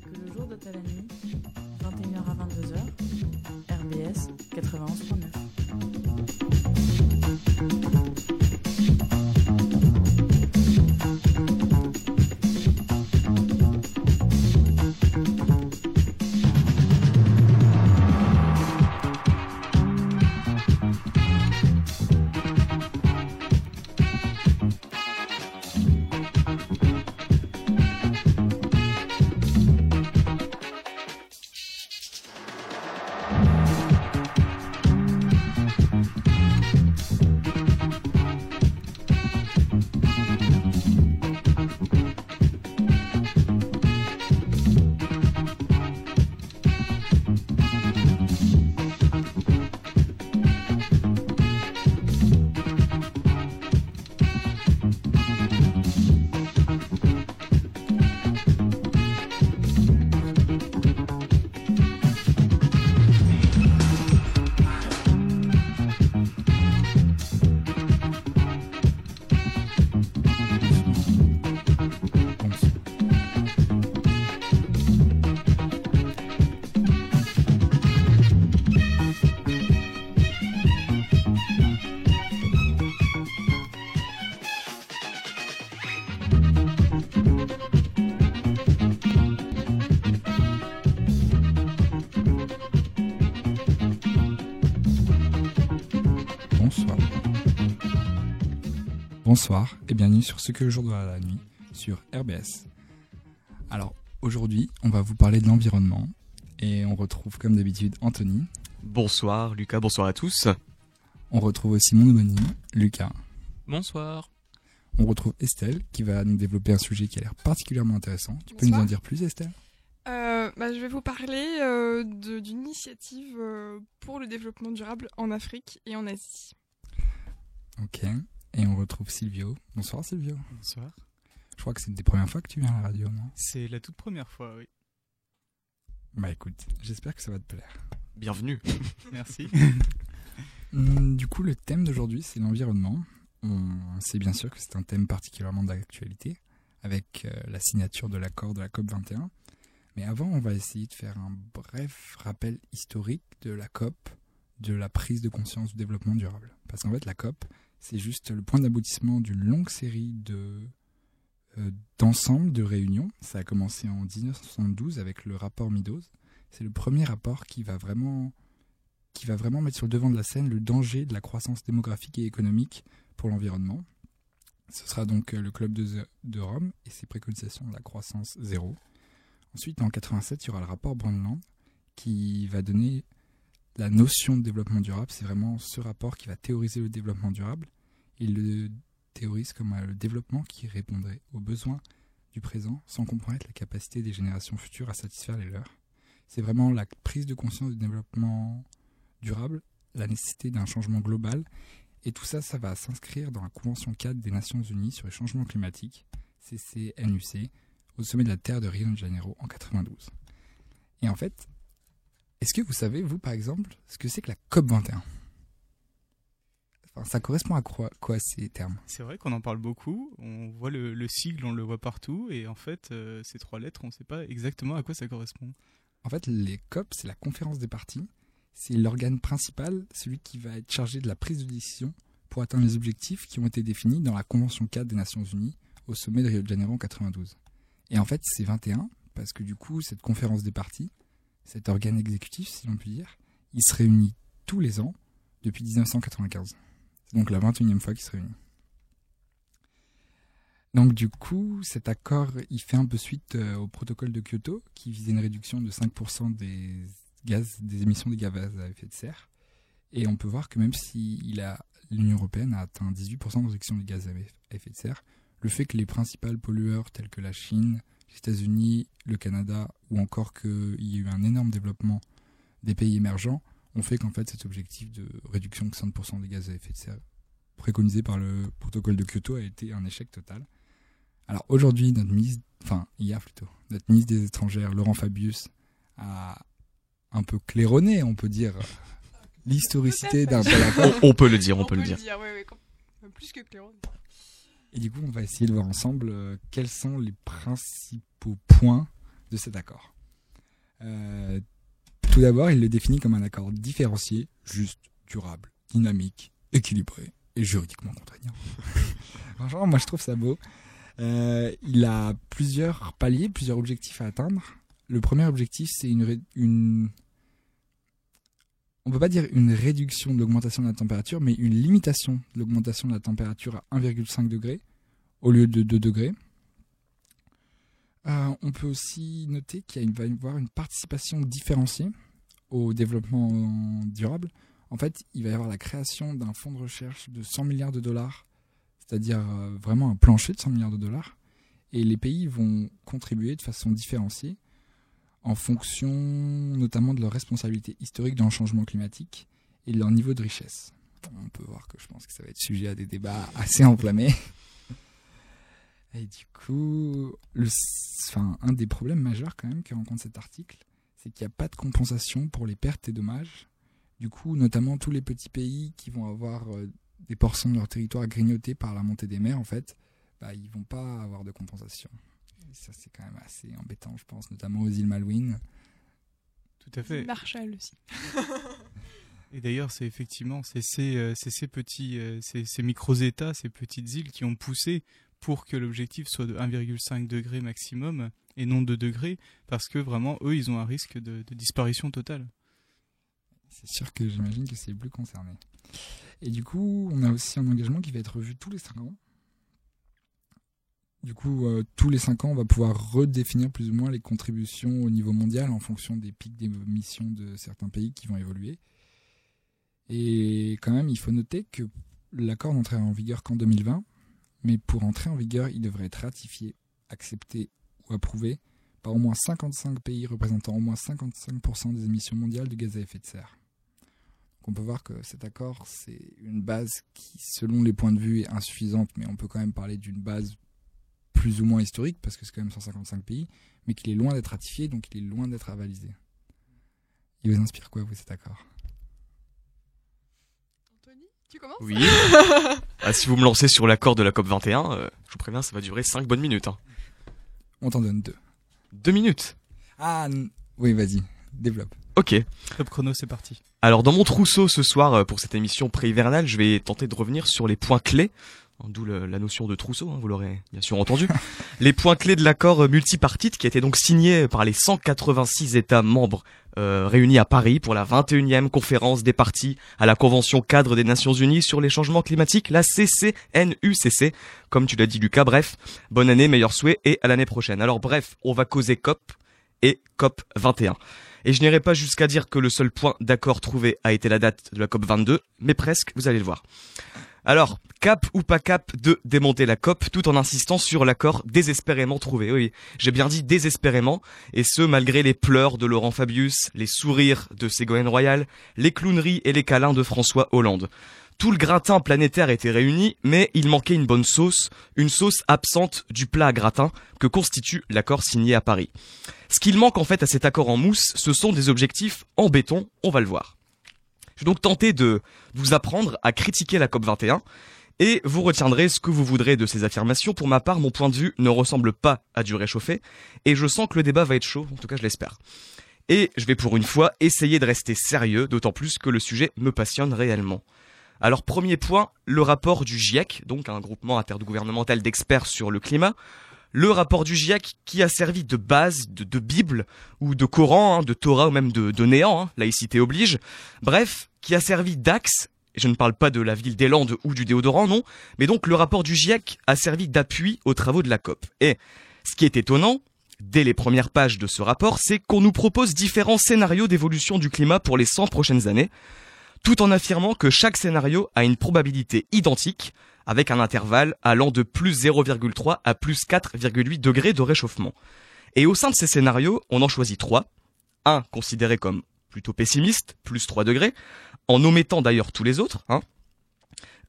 Que le jour doit à la nuit, 21h à 22h, RBS 91.9. Bonsoir et bienvenue sur Ce que le jour doit à la nuit sur RBS. Alors aujourd'hui, on va vous parler de l'environnement et on retrouve comme d'habitude Anthony. Bonsoir Lucas, bonsoir à tous. On retrouve aussi mon homonyme, Lucas. Bonsoir. On retrouve Estelle qui va nous développer un sujet qui a l'air particulièrement intéressant. Tu peux nous en dire plus Estelle? Euh, bah, je vais vous parler euh, de- d'une initiative euh, pour le développement durable en Afrique et en Asie. Ok. Et on retrouve Silvio. Bonsoir Silvio. Bonsoir. Je crois que c'est une des premières fois que tu viens à la radio, non? C'est la toute première fois, oui. Bah écoute, j'espère que ça va te plaire. Bienvenue. Merci. Hum, Du coup, le thème d'aujourd'hui, c'est l'environnement. On sait bien sûr que c'est un thème particulièrement d'actualité, avec euh, la signature de l'accord de la COP 21. Mais avant, on va essayer de faire un bref rappel historique de la COP, de la prise de conscience du développement durable. Parce qu'en fait, la COP, c'est juste le point d'aboutissement d'une longue série de euh, de réunions. Ça a commencé en 1972 avec le rapport Meadows. C'est le premier rapport qui va vraiment qui va vraiment mettre sur le devant de la scène le danger de la croissance démographique et économique pour l'environnement. Ce sera donc euh, le Club de, de Rome et ses préconisations de la croissance zéro. Ensuite, en 87, il y aura le rapport Brundtland qui va donner la notion de développement durable. C'est vraiment ce rapport qui va théoriser le développement durable. Il le théorise comme euh, le développement qui répondrait aux besoins du présent sans compromettre la capacité des générations futures à satisfaire les leurs. C'est vraiment la prise de conscience du développement durable, la nécessité d'un changement global. Et tout ça, ça va s'inscrire dans la Convention 4 des Nations Unies sur les changements climatiques, CCNUC, au sommet de la Terre de Rio de Janeiro en 92. Et en fait, est-ce que vous savez, vous par exemple, ce que c'est que la COP 21 Enfin, ça correspond à quoi, quoi ces termes? C'est vrai qu'on en parle beaucoup. On voit le, le sigle, on le voit partout. Et en fait, euh, ces trois lettres, on ne sait pas exactement à quoi ça correspond. En fait, les COP, c'est la conférence des parties. C'est l'organe principal, celui qui va être chargé de la prise de décision pour atteindre les objectifs qui ont été définis dans la Convention 4 des Nations Unies au sommet de Rio de Janeiro en 92. Et en fait, c'est 21 parce que du coup, cette conférence des parties, cet organe exécutif, si l'on peut dire, il se réunit tous les ans depuis 1995. C'est donc la 21e fois qu'il se réunit. Donc du coup, cet accord, il fait un peu suite euh, au protocole de Kyoto, qui visait une réduction de 5% des gaz, des émissions des gaz à effet de serre. Et on peut voir que même si l'Union européenne a atteint 18% de réduction des gaz à effet de serre, le fait que les principaux pollueurs tels que la Chine, les États-Unis, le Canada, ou encore qu'il y ait eu un énorme développement des pays émergents, ont fait qu'en fait cet objectif de réduction de 5% des gaz à effet de serre préconisé par le protocole de Kyoto a été un échec total. Alors aujourd'hui, notre ministre, enfin hier plutôt, notre ministre des étrangères, Laurent Fabius, a un peu claironné, on peut dire, l'historicité d'un tel accord. On, on peut le dire, on, peut, le dire. plus que clairon. Et du coup, on va essayer de voir ensemble euh, quels sont les principaux points de cet accord. Euh, tout d'abord, il le définit comme un accord différencié, juste, durable, dynamique, équilibré et juridiquement contraignant. Franchement, moi je trouve ça beau. Euh, il a plusieurs paliers, plusieurs objectifs à atteindre. Le premier objectif, c'est une, une... On peut pas dire une réduction de l'augmentation de la température, mais une limitation de l'augmentation de la température à 1,5 degré au lieu de 2 degrés. Euh, on peut aussi noter qu'il va y avoir une participation différenciée au développement durable. En fait, il va y avoir la création d'un fonds de recherche de 100 milliards de dollars, c'est-à-dire euh, vraiment un plancher de 100 milliards de dollars. Et les pays vont contribuer de façon différenciée en fonction notamment de leur responsabilité historique dans le changement climatique et de leur niveau de richesse. On peut voir que je pense que ça va être sujet à des débats assez enflammés. Et du coup, enfin, un des problèmes majeurs quand même que rencontre cet article, c'est qu'il n'y a pas de compensation pour les pertes et dommages. Du coup, notamment tous les petits pays qui vont avoir euh, des portions de leur territoire grignotés par la montée des mers, en fait, bah, ils vont pas avoir de compensation. Et ça, c'est quand même assez embêtant, je pense, notamment aux îles Malouines. Tout à fait. Marshall aussi. Et d'ailleurs, c'est effectivement c'est ces, euh, ces, petits, euh, ces, ces micro-États, ces petites îles qui ont poussé pour que l'objectif soit de 1,5 degré maximum et non de degrés, parce que vraiment, eux, ils ont un risque de, disparition totale. C'est sûr que j'imagine que c'est plus concerné. Et du coup, on a aussi un engagement qui va être revu tous les 5 ans. Du coup, euh, tous les 5 ans, on va pouvoir redéfinir plus ou moins les contributions au niveau mondial en fonction des pics d'émissions de certains pays qui vont évoluer. Et quand même, il faut noter que l'accord n'entrera en vigueur qu'en 2020, mais pour entrer en vigueur, il devrait être ratifié, accepté ou approuvé par au moins 55 pays représentant au moins 55% des émissions mondiales de gaz à effet de serre. On peut voir que cet accord, c'est une base qui, selon les points de vue, est insuffisante, mais on peut quand même parler d'une base plus ou moins historique, parce que c'est quand même 155 pays, mais qu'il est loin d'être ratifié, donc il est loin d'être avalisé. Il vous inspire quoi, vous, cet accord? Tu commences? Oui. ah, si vous me lancez sur l'accord de la COP 21, euh, je vous préviens, ça va durer 5 bonnes minutes. Hein. On t'en donne deux. Deux minutes? Ah, oui, vas-y, développe. Ok. Top chrono, c'est parti. Alors, dans mon trousseau ce soir, euh, pour cette émission pré-hivernale, je vais tenter de revenir sur les points clés d'où la notion de trousseau, hein, vous l'aurez bien sûr entendu, les points clés de l'accord multipartite qui a été donc signé par les 186 États membres euh, réunis à Paris pour la 21e conférence des partis à la Convention cadre des Nations Unies sur les changements climatiques, la CCNUCC, comme tu l'as dit Lucas, bref, bonne année, meilleurs souhaits et à l'année prochaine. Alors bref, on va causer COP et COP 21. Et je n'irai pas jusqu'à dire que le seul point d'accord trouvé a été la date de la COP 22, mais presque, vous allez le voir. Alors, cap ou pas cap de démonter la COP tout en insistant sur l'accord désespérément trouvé. Oui, j'ai bien dit désespérément, et ce malgré les pleurs de Laurent Fabius, les sourires de Ségolène Royal, les clowneries et les câlins de François Hollande. Tout le gratin planétaire était réuni, mais il manquait une bonne sauce, une sauce absente du plat gratin que constitue l'accord signé à Paris. Ce qu'il manque en fait à cet accord en mousse, ce sont des objectifs en béton, on va le voir. Je vais donc tenter de vous apprendre à critiquer la COP21 et vous retiendrez ce que vous voudrez de ces affirmations. Pour ma part, mon point de vue ne ressemble pas à du réchauffé et je sens que le débat va être chaud, en tout cas je l'espère. Et je vais pour une fois essayer de rester sérieux, d'autant plus que le sujet me passionne réellement. Alors premier point, le rapport du GIEC, donc un groupement intergouvernemental d'experts sur le climat, le rapport du GIEC qui a servi de base, de, Bible, ou de Coran, hein, de Torah, ou même de, néant, hein, laïcité oblige, bref, qui a servi d'axe, et je ne parle pas de la ville des Landes ou du déodorant, non, mais donc le rapport du GIEC a servi d'appui aux travaux de la COP. Et ce qui est étonnant, dès les premières pages de ce rapport, c'est qu'on nous propose différents scénarios d'évolution du climat pour les 100 prochaines années, tout en affirmant que chaque scénario a une probabilité identique, avec un intervalle allant de plus 0,3 à plus 4,8 degrés de réchauffement. Et au sein de ces scénarios, on en choisit trois. Un considéré comme plutôt pessimiste, plus 3 degrés, en omettant d'ailleurs tous les autres, hein.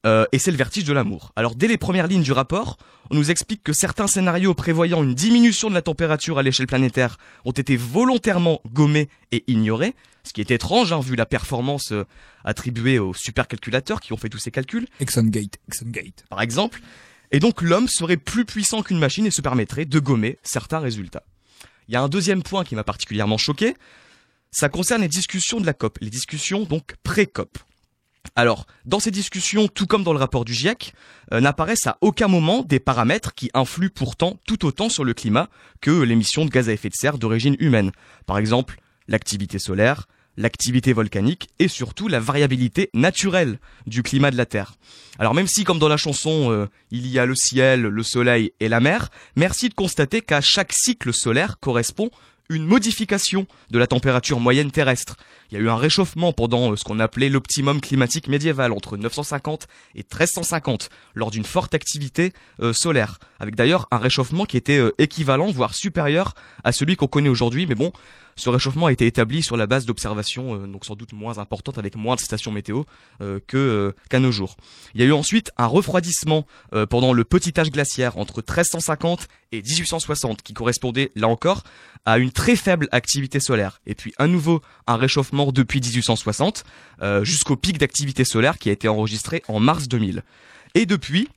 Euh, et c'est le vertige de l'amour. Alors dès les premières lignes du rapport, on nous explique que certains scénarios prévoyant une diminution de la température à l'échelle planétaire ont été volontairement gommés et ignorés, ce qui est étrange hein, vu la performance euh, attribuée aux supercalculateurs qui ont fait tous ces calculs. Exxon-Gate, Exxon-Gate. Par exemple. Et donc l'homme serait plus puissant qu'une machine et se permettrait de gommer certains résultats. Il y a un deuxième point qui m'a particulièrement choqué. Ça concerne les discussions de la COP, les discussions donc pré-COP. Alors, dans ces discussions, tout comme dans le rapport du GIEC, euh, n'apparaissent à aucun moment des paramètres qui influent pourtant tout autant sur le climat que l'émission de gaz à effet de serre d'origine humaine. Par exemple, l'activité solaire, l'activité volcanique et surtout la variabilité naturelle du climat de la Terre. Alors même si, comme dans la chanson, euh, il y a le ciel, le soleil et la mer, merci de constater qu'à chaque cycle solaire correspond une modification de la température moyenne terrestre. Il y a eu un réchauffement pendant euh, ce qu'on appelait l'optimum climatique médiéval entre 950 et 1350 lors d'une forte activité euh, solaire, avec d'ailleurs un réchauffement qui était équivalent voire supérieur à celui qu'on connaît aujourd'hui, mais bon, ce réchauffement a été établi sur la base d'observations euh, donc sans doute moins importantes avec moins de stations météo euh, que euh, qu'à nos jours. Il y a eu ensuite un refroidissement pendant le petit âge glaciaire entre 1350 et 1860 qui correspondait là encore à une très faible activité solaire. Et puis à nouveau un réchauffement depuis 1860 jusqu'au pic d'activité solaire qui a été enregistré en mars 2000. Et depuis,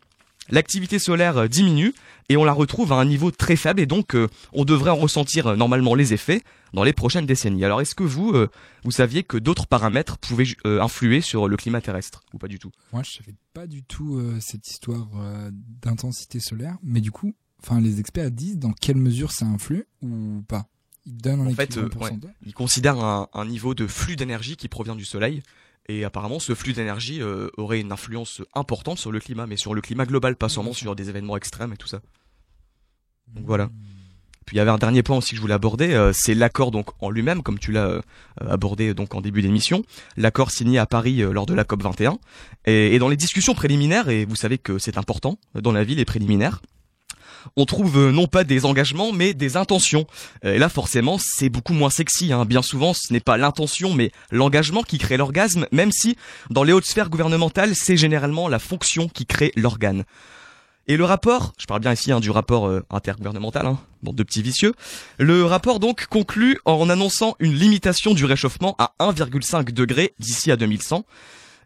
l'activité solaire diminue et on la retrouve à un niveau très faible et donc on devrait en ressentir normalement les effets dans les prochaines décennies. Alors est-ce que vous, euh, vous saviez que d'autres paramètres pouvaient euh, influer sur le climat terrestre ou pas du tout? Moi, je savais pas du tout euh, cette histoire d'intensité solaire, mais du coup, les experts disent dans quelle mesure ça influe ou pas. Un en fait, ils considèrent un, un, niveau de flux d'énergie qui provient du soleil. Et apparemment, ce flux d'énergie aurait une influence importante sur le climat, mais sur le climat global, pas seulement sur des événements extrêmes et tout ça. Donc voilà. Hmm. Puis il y avait un dernier point aussi que je voulais aborder, euh, c'est l'accord donc en lui-même, comme tu l'as euh, abordé donc en début d'émission, l'accord signé à Paris euh, lors de la COP 21. Et, et, dans les discussions préliminaires, et vous savez que c'est important dans la vie les préliminaires, on trouve non pas des engagements mais des intentions. Et là forcément c'est beaucoup moins sexy. Hein. Bien souvent ce n'est pas l'intention mais l'engagement qui crée l'orgasme, même si dans les hautes sphères gouvernementales c'est généralement la fonction qui crée l'organe. Et le rapport, je parle bien ici hein, du rapport euh, intergouvernemental, hein, bon, de petits vicieux, le rapport donc conclut en annonçant une limitation du réchauffement à 1,5 degré d'ici à 2100.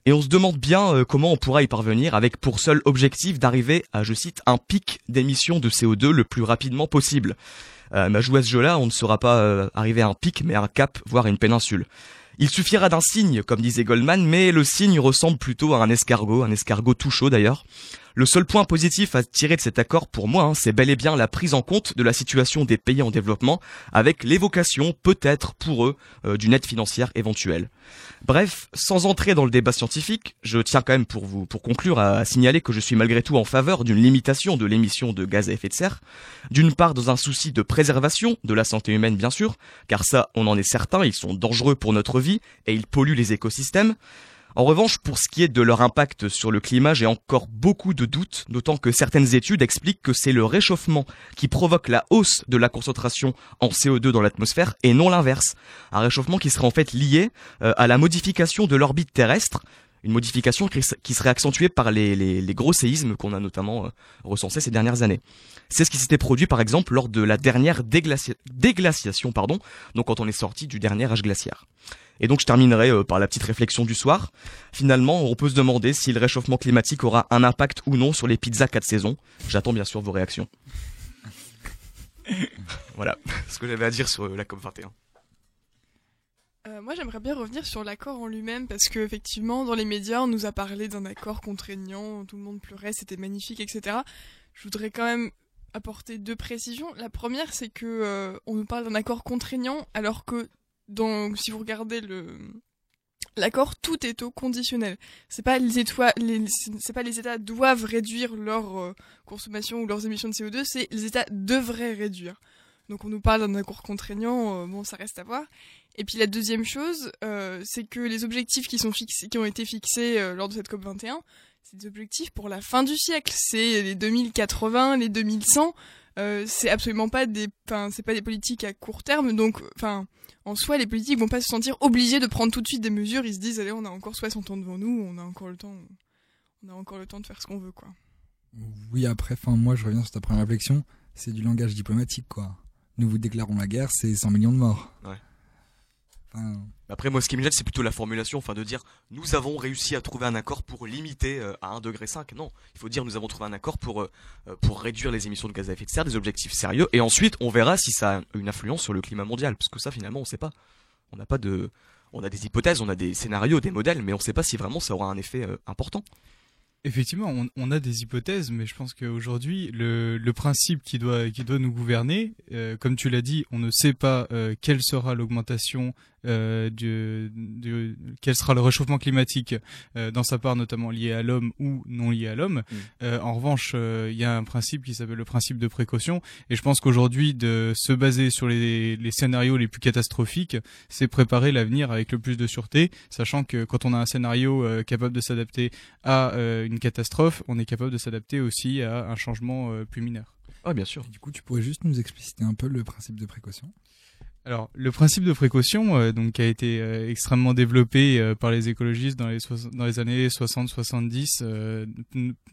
Et on se demande bien euh, comment on pourra y parvenir avec pour seul objectif d'arriver à, je cite, un pic d'émissions de CO2 le plus rapidement possible. Euh, mais à ce jeu-là, on ne sera pas euh, arrivé à un pic, mais à un cap, voire une péninsule. Il suffira d'un signe, comme disait Goldman, mais le signe ressemble plutôt à un escargot, un escargot tout chaud d'ailleurs. Le seul point positif à tirer de cet accord pour moi, hein, c'est bel et bien la prise en compte de la situation des pays en développement, avec l'évocation peut-être pour eux euh, d'une aide financière éventuelle. Bref, sans entrer dans le débat scientifique, je tiens quand même pour vous, pour conclure, à, signaler que je suis malgré tout en faveur d'une limitation de l'émission de gaz à effet de serre. D'une part, dans un souci de préservation de la santé humaine, bien sûr, car ça, on en est certain, ils sont dangereux pour notre vie et ils polluent les écosystèmes. En revanche, pour ce qui est de leur impact sur le climat, j'ai encore beaucoup de doutes, d'autant que certaines études expliquent que c'est le réchauffement qui provoque la hausse de la concentration en CO2 dans l'atmosphère et non l'inverse. Un réchauffement qui serait en fait lié euh, à la modification de l'orbite terrestre, une modification qui serait accentuée par les, gros séismes qu'on a notamment euh, recensés ces dernières années. C'est ce qui s'était produit par exemple lors de la dernière déglaciation, pardon, donc quand on est sorti du dernier âge glaciaire. Et donc je terminerai euh, par la petite réflexion du soir. Finalement, on peut se demander si le réchauffement climatique aura un impact ou non sur les pizzas 4 saisons. J'attends bien sûr vos réactions. voilà ce que j'avais à dire sur euh, la COP 21. Euh, moi, j'aimerais bien revenir sur l'accord en lui-même parce que effectivement, dans les médias, on nous a parlé d'un accord contraignant, tout le monde pleurait, c'était magnifique, etc. Je voudrais quand même apporter deux précisions. La première, c'est que on nous parle d'un accord contraignant alors que donc, si vous regardez le l'accord, tout est au conditionnel. C'est pas les étoiles, c'est pas les États doivent réduire leur euh, consommation ou leurs émissions de CO2, c'est les États devraient réduire. Donc on nous parle d'un accord contraignant, euh, bon ça reste à voir. Et puis la deuxième chose, euh, c'est que les objectifs qui sont fixés, qui ont été fixés lors de cette COP 21, c'est des objectifs pour la fin du siècle. C'est les 2080, les 2100. C'est absolument pas des, enfin c'est pas des politiques à court terme. Donc, enfin en soi, les politiques vont pas se sentir obligés de prendre tout de suite des mesures. Ils se disent, allez, on a encore 60 ans devant nous, on a encore le temps, on a encore le temps de faire ce qu'on veut, quoi. Oui, après, enfin, moi, je reviens sur ta première réflexion. C'est du langage diplomatique, quoi. Nous vous déclarons la guerre, c'est 100 millions de morts. Ouais. Enfin, Après, moi, ce qui me gêne, c'est plutôt la formulation, enfin, de dire nous avons réussi à trouver un accord pour limiter euh, à 1,5 degré. Non, il faut dire nous avons trouvé un accord pour euh, euh, pour réduire les émissions de gaz à effet de serre, des objectifs sérieux, et ensuite on verra si ça a une influence sur le climat mondial, parce que ça, finalement, on sait pas. On n'a pas de, on a des hypothèses, on a des scénarios, des modèles, mais on sait pas si vraiment ça aura un effet euh, important. Effectivement, on, on a des hypothèses, mais je pense qu'aujourd'hui, le, le principe qui doit, qui doit nous gouverner, euh, comme tu l'as dit, on ne sait pas euh, quelle sera l'augmentation euh, du, du- quel sera le réchauffement climatique euh, dans sa part notamment lié à l'homme ou non lié à l'homme. Mm. Euh, en revanche, euh, il y a un principe qui s'appelle le principe de précaution, et je pense qu'aujourd'hui, de se baser sur les, les scénarios les plus catastrophiques, c'est préparer l'avenir avec le plus de sûreté, sachant que quand on a un scénario euh, capable de s'adapter à euh, une catastrophe, on est capable de s'adapter aussi à un changement euh, plus mineur. Ah, bien sûr. et du coup, tu pourrais juste nous expliciter un peu le principe de précaution? Alors, le principe de précaution, euh, donc, qui a été euh, extrêmement développé euh, par les écologistes dans les, soix- dans les années 60-70, euh,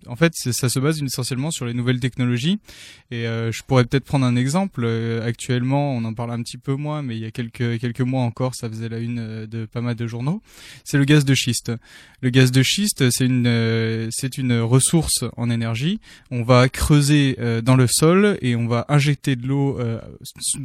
en fait, ça se base essentiellement sur les nouvelles technologies. Et euh, je pourrais peut-être prendre un exemple. Euh, actuellement, on en parle un petit peu moins, mais il y a quelques, quelques mois encore, ça faisait la une de pas mal de journaux. C'est le gaz de schiste. Le gaz de schiste, c'est une, c'est une ressource en énergie. On va creuser dans le sol et on va injecter de l'eau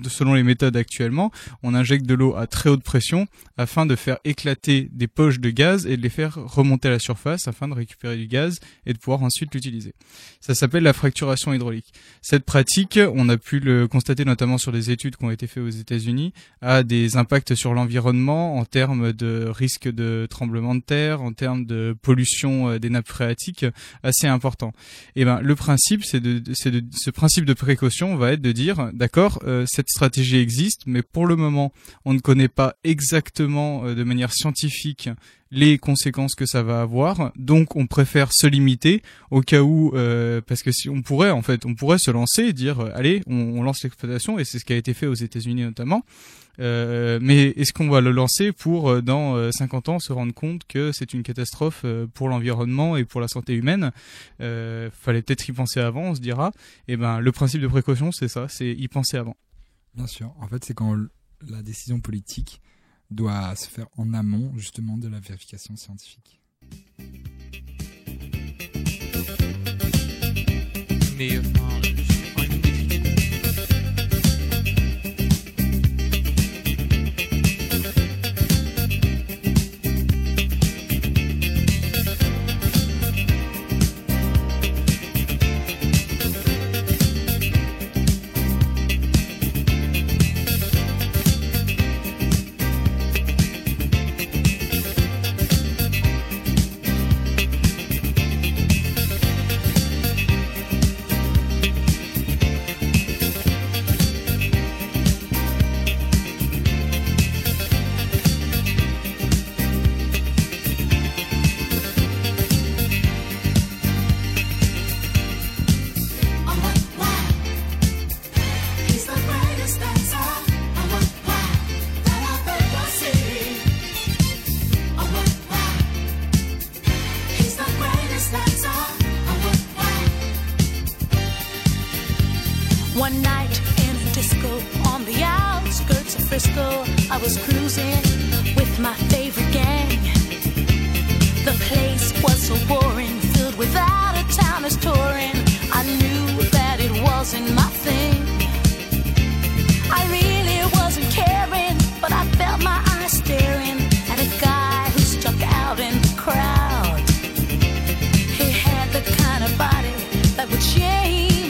selon les méthodes actuellement. On injecte de l'eau à très haute pression afin de faire éclater des poches de gaz et de les faire remonter à la surface afin de récupérer du gaz et de pouvoir ensuite l'utiliser. Ça s'appelle la fracturation hydraulique. Cette pratique, on a pu le constater notamment sur des études qui ont été faites aux États-Unis, a des impacts sur l'environnement en termes de risque de tremblement de terre, en termes de pollution euh, des nappes phréatiques assez important. Et ben le principe, c'est de, c'est de, ce principe de précaution va être de dire, d'accord, euh, cette stratégie existe, mais pour le moment, on ne connaît pas exactement euh, de manière scientifique les conséquences que ça va avoir. Donc, on préfère se limiter au cas où, euh, parce que si on pourrait, en fait, on pourrait se lancer et dire, euh, allez, on, lance l'exploitation, et c'est ce qui a été fait aux États-Unis notamment. Mais est-ce qu'on va le lancer pour dans euh, 50 ans se rendre compte que c'est une catastrophe pour l'environnement et pour la santé humaine? Fallait peut-être y penser avant, on se dira. Et ben le principe de précaution, c'est ça, c'est y penser avant. Bien sûr. En fait, c'est quand la décision politique doit se faire en amont, justement, de la vérification scientifique.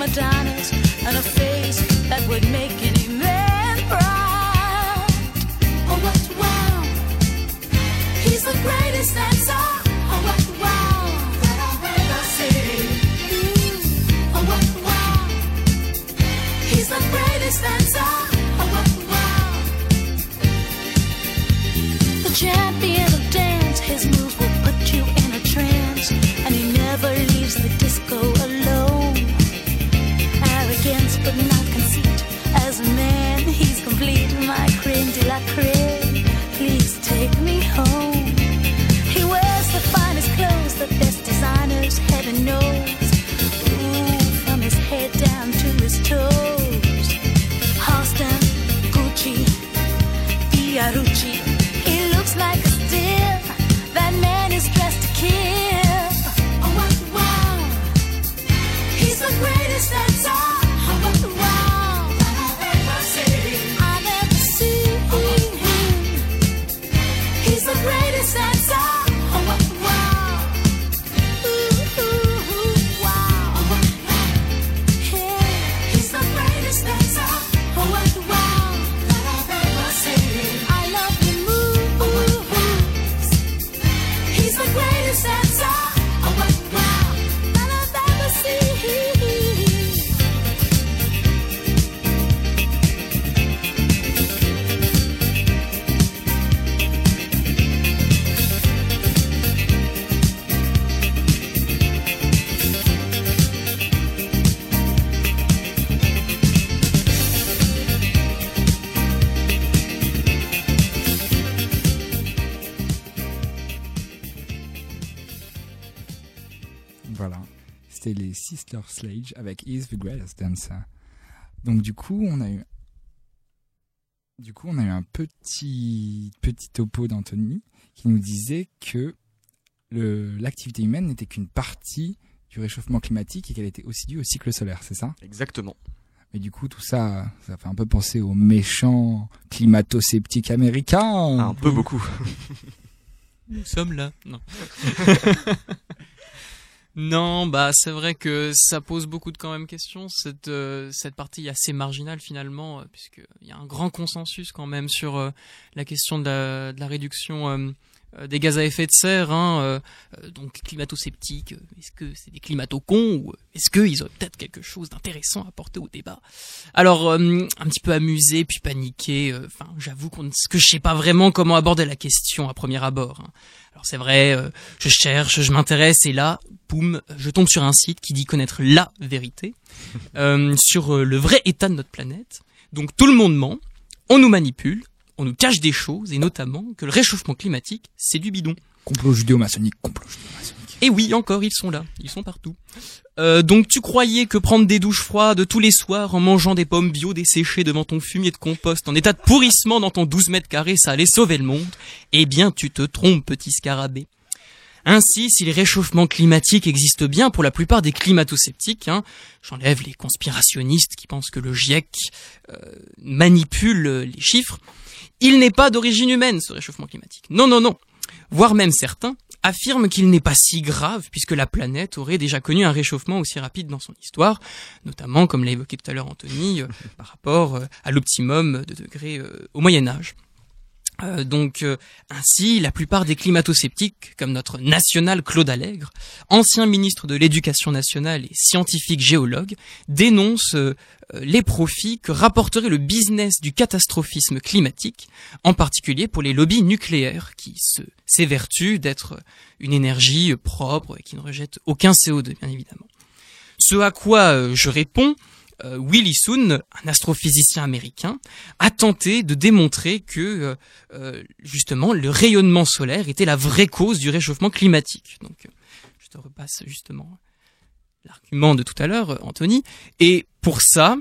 Adonis and a face that would make any man proud. Oh, what, wow. He's the greatest dancer. Oh, what, wow, that I've ever seen. Mm. Oh, what, wow. He's the greatest dancer. Oh, what, wow. The champion of dance, his moves will put you in a trance, and he never leaves the disco alone. But not conceit. As a man, he's complete. My creme de la creme. C'était les Sister Sledge avec Is the Greatest Dancer. Donc du coup, on a eu du coup, on a eu un petit petit topo d'Anthony qui nous disait que l'activité humaine n'était qu'une partie du réchauffement climatique et qu'elle était aussi due au cycle solaire, c'est ça? Exactement. Mais du coup, tout ça, ça fait un peu penser aux méchants climato-sceptiques américains. Un peu beaucoup. Nous sommes là. Non. non, bah c'est vrai que ça pose beaucoup de quand même questions cette euh, cette partie assez marginale finalement euh, puisque il y a un grand consensus quand même sur euh, la question de la, réduction des gaz à effet de serre hein, donc climato-sceptiques est-ce que c'est des climato-cons ou est-ce qu'ils ont peut-être quelque chose d'intéressant à apporter au débat? Alors un petit peu amusé puis paniqué enfin j'avoue qu'on que je sais pas vraiment comment aborder la question à premier abord hein. Alors c'est vrai euh, je cherche, je m'intéresse et là, boum, je tombe sur un site qui dit connaître la vérité euh, sur euh, le vrai état de notre planète. Donc tout le monde ment, on nous manipule, on nous cache des choses et notamment que le réchauffement climatique, c'est du bidon. Complot judéo-maçonnique, complot judéo-maçonnique. Et oui, encore, ils sont là, ils sont partout. Euh, donc tu croyais que prendre des douches froides tous les soirs en mangeant des pommes bio desséchées devant ton fumier de compost en état de pourrissement dans ton 12 mètres carrés, ça allait sauver le monde Eh bien, tu te trompes, petit scarabée. Ainsi, si les réchauffements climatiques existent bien pour la plupart des climato-sceptiques, hein, j'enlève les conspirationnistes qui pensent que le GIEC euh, manipule les chiffres, il n'est pas d'origine humaine ce réchauffement climatique. Non, non, non. Voire même certains affirment qu'il n'est pas si grave puisque la planète aurait déjà connu un réchauffement aussi rapide dans son histoire, notamment comme l'a évoqué tout à l'heure Anthony, euh, par rapport euh, à l'optimum de degrés euh, au Moyen Âge. Euh, donc euh, ainsi, la plupart des climato-sceptiques, comme notre national Claude Allègre, ancien ministre de l'Éducation nationale et scientifique géologue, dénoncent euh, les profits que rapporterait le business du catastrophisme climatique, en particulier pour les lobbies nucléaires, qui se s'évertuent d'être une énergie propre et qui ne rejette aucun CO2, bien évidemment. Ce à quoi je réponds, euh, Willy Soon, un astrophysicien américain, a tenté de démontrer que euh, euh, justement le rayonnement solaire était la vraie cause du réchauffement climatique. Donc je te repasse justement l'argument de tout à l'heure, Anthony. Et pour ça,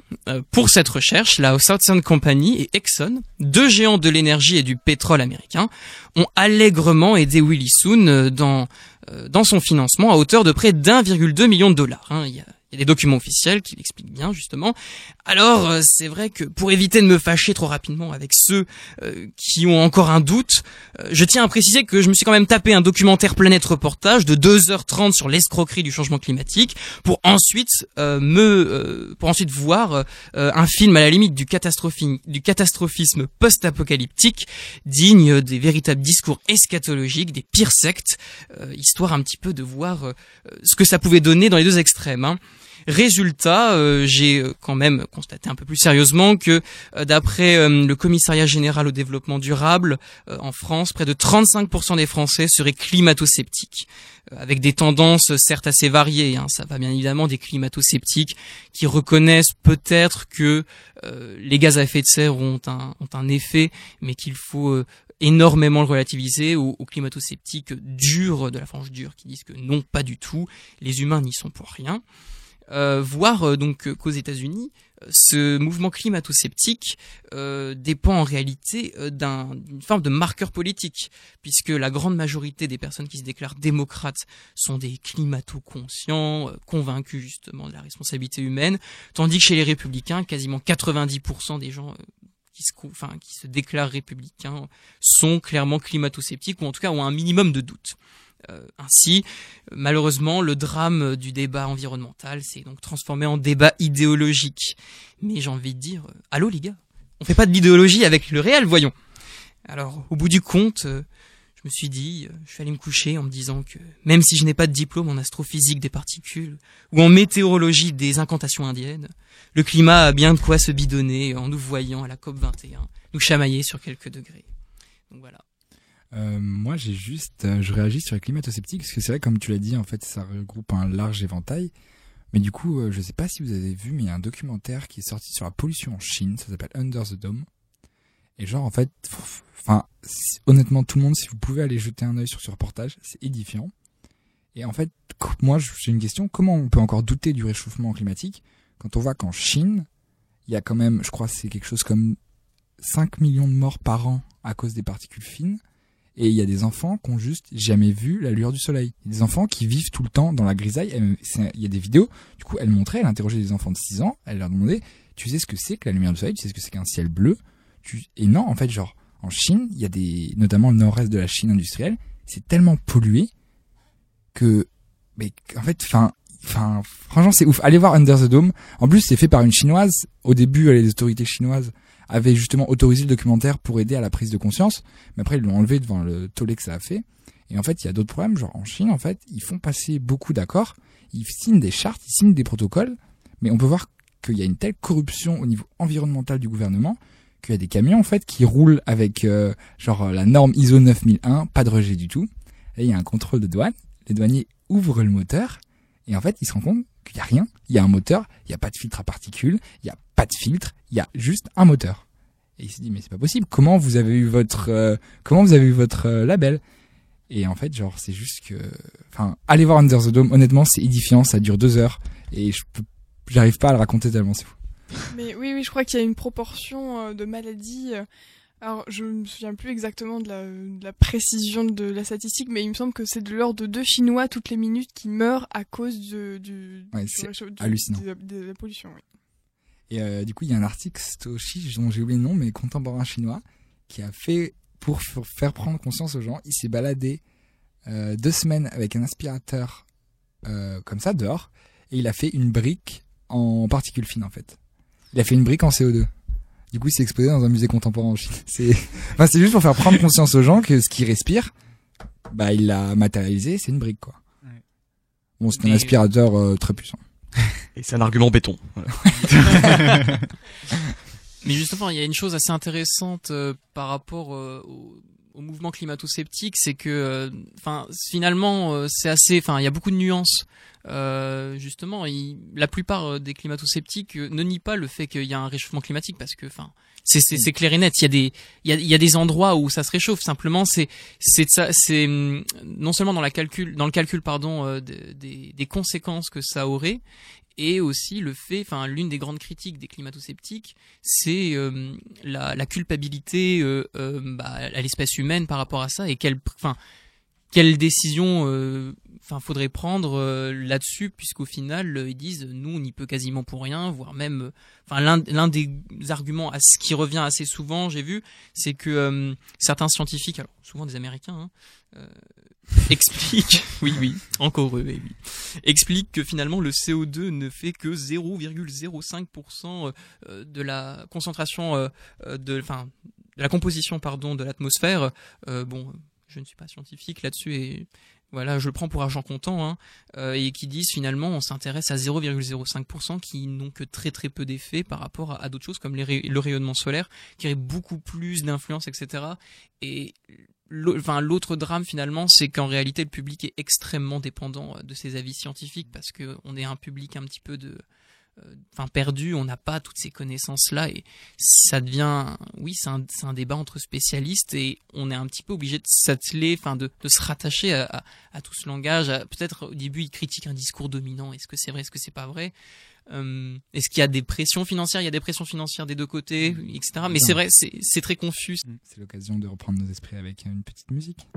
pour cette recherche, la Southern Company et Exxon, deux géants de l'énergie et du pétrole américain, ont allègrement aidé Willy Soon dans dans son financement à hauteur de près d'1,2 million de dollars. hein. Il y a des documents officiels qui l'expliquent bien justement. Alors euh, c'est vrai que pour éviter de me fâcher trop rapidement avec ceux euh, qui ont encore un doute, euh, je tiens à préciser que je me suis quand même tapé un documentaire Planète Reportage de 2h30 sur l'escroquerie du changement climatique pour ensuite me pour ensuite voir un film à la limite du catastrophi- du catastrophisme post-apocalyptique digne des véritables discours eschatologiques des pires sectes histoire un petit peu de voir ce que ça pouvait donner dans les deux extrêmes hein. Résultat, euh, j'ai euh, quand même constaté un peu plus sérieusement que euh, d'après euh, le commissariat général au développement durable euh, en France, près de 35% des Français seraient climato-sceptiques, Euh, avec des tendances certes assez variées. hein. Ça va bien évidemment des climato-sceptiques qui reconnaissent peut-être que euh, les gaz à effet de serre ont un, ont un effet, mais qu'il faut euh, énormément le relativiser aux, aux climato-sceptiques durs de la frange dure qui disent que non, pas du tout, les humains n'y sont pour rien. Euh, voir euh, donc euh, qu'aux États-Unis, euh, ce mouvement climato-sceptique euh, dépend en réalité d'un- d'une forme de marqueur politique, puisque la grande majorité des personnes qui se déclarent démocrates sont des climato-conscients, convaincus justement de la responsabilité humaine, tandis que chez les républicains, quasiment 90% des gens qui se, enfin, qui se déclarent républicains sont clairement climato-sceptiques, ou en tout cas ont un minimum de doute. Euh, ainsi, malheureusement, le drame du débat environnemental s'est donc transformé en débat idéologique. Mais j'ai envie de dire, euh, allô les gars, on fait pas de l'idéologie avec le réel, voyons. Alors, au bout du compte, euh, je me suis dit, je suis allé me coucher en me disant que même si je n'ai pas de diplôme en astrophysique des particules ou en météorologie des incantations indiennes, le climat a bien de quoi se bidonner en nous voyant à la COP 21, nous chamailler sur quelques degrés. Donc voilà. Euh, moi, j'ai juste, euh, je réagis sur les climato-sceptiques parce que c'est vrai, comme tu l'as dit, en fait, ça regroupe un large éventail. Mais du coup, euh, je sais pas si vous avez vu, mais il y a un documentaire qui est sorti sur la pollution en Chine. Ça s'appelle Under the Dome. Et genre, en fait, enfin, honnêtement, tout le monde, si vous pouvez aller jeter un œil sur ce reportage, c'est édifiant. Et en fait, moi, j'ai une question. Comment on peut encore douter du réchauffement climatique quand on voit qu'en Chine, il y a quand même, je crois, c'est quelque chose comme 5 millions de morts par an à cause des particules fines. Et il y a des enfants qui ont juste jamais vu la lueur du soleil. Il y a des enfants qui vivent tout le temps dans la grisaille. Il y a des vidéos. Du coup, elle montrait, elle interrogeait des enfants de 6 ans. Elle leur demandait, tu sais ce que c'est que la lumière du soleil? Tu sais ce que c'est qu'un ciel bleu? Tu... Et non, en fait, genre, en Chine, il y a des, notamment le nord-est de la Chine industrielle, c'est tellement pollué que, mais, en fait, enfin, enfin, franchement, c'est ouf. Allez voir Under the Dome. En plus, c'est fait par une chinoise. Au début, les autorités chinoises avaient justement autorisé le documentaire pour aider à la prise de conscience. Mais après, ils l'ont enlevé devant le tollé que ça a fait. Et en fait, il y a d'autres problèmes. Genre, en Chine, en fait, ils font passer beaucoup d'accords. Ils signent des chartes, ils signent des protocoles. Mais on peut voir qu'il y a une telle corruption au niveau environnemental du gouvernement qu'il y a des camions, en fait, qui roulent avec, euh, genre, la norme ISO 9001, pas de rejet du tout. Et il y a un contrôle de douane. Les douaniers ouvrent le moteur. Et en fait, ils se rendent compte qu'il y a rien. Il y a un moteur, il n'y a pas de filtre à particules, il n'y a pas de filtre, il y a juste un moteur. Et il se dit, mais c'est pas possible. Comment vous avez eu votre, euh, comment vous avez eu votre euh, label? Et en fait, genre, c'est juste que, enfin, allez voir Under the Dome. Honnêtement, c'est édifiant. Ça dure deux heures. Et je peux, j'arrive pas à le raconter tellement c'est fou. Mais oui, oui, je crois qu'il y a une proportion euh, de maladies. Alors, je me souviens plus exactement de la, de la précision de la statistique, mais il me semble que c'est de l'ordre de deux Chinois toutes les minutes qui meurent à cause de, Ouais, la pollution. Oui. Et euh, du coup, il y a un article Stoshi, dont j'ai oublié le nom, mais contemporain chinois, qui a fait pour faire prendre conscience aux gens. Il s'est baladé euh, deux semaines avec un aspirateur euh, comme ça dehors, et il a fait une brique en particules fines en fait. Il a fait une brique en CO2. Du coup, il s'est exposé dans un musée contemporain en Chine. C'est, enfin, c'est juste pour faire prendre conscience aux gens que ce qu'ils respirent, bah, il l'a matérialisé, c'est une brique quoi. Ouais. Bon, c'est un Mais- aspirateur euh, très puissant. Et c'est un argument béton. Voilà. Mais justement, il y a une chose assez intéressante euh, par rapport euh, au, au mouvement climato-sceptique, c'est que, euh, enfin, finalement, euh, c'est assez, enfin, il y a beaucoup de nuances. Euh, justement, il- la plupart euh, des climato-sceptiques ne nient pas le fait qu'il y a un réchauffement climatique parce que, enfin, c'est clair et net. Il y a des il y a, des endroits où ça se réchauffe. Simplement, c'est c'est ça, c'est hum, non seulement dans la calcul dans le calcul pardon des des conséquences que ça aurait et aussi le fait, enfin l'une des grandes critiques des climato-sceptiques, c'est euh, la, la culpabilité euh, euh, bah, à l'espèce humaine par rapport à ça et quelle, enfin quelle décision, euh, enfin faudrait prendre euh, là-dessus puisqu'au final euh, ils disent nous on n'y peut quasiment pour rien, voire même, enfin l'un des arguments à ce qui revient assez souvent, j'ai vu, c'est que euh, certains scientifiques, alors souvent des Américains, hein, expliquent, oui oui, encore eux, eh oui, explique que finalement le CO2 ne fait que 0,05% euh, de la concentration de enfin la composition pardon de l'atmosphère bon je ne suis pas scientifique là-dessus et voilà je le prends pour argent comptant hein, euh, et qui disent finalement on s'intéresse à 0,05% qui n'ont que très très peu d'effet par rapport à, d'autres choses comme le rayonnement solaire qui aurait beaucoup plus d'influence etc et enfin l'autre drame finalement c'est qu'en réalité le public est extrêmement dépendant euh, de ces avis scientifiques parce que on est un public un petit peu de enfin perdu on n'a pas toutes ces connaissances là et ça devient oui c'est un, c'est un débat entre spécialistes et on est un petit peu obligé de s'atteler enfin de, de se rattacher à, à, à tout ce langage peut-être au début ils critiquent un discours dominant. Est-ce que c'est vrai? Est-ce que c'est pas vrai? Euh, est-ce qu'il y a des pressions financières? Il y a des pressions financières des deux côtés etc mais c'est vrai c'est c'est très confus. C'est l'occasion de reprendre nos esprits avec une petite musique.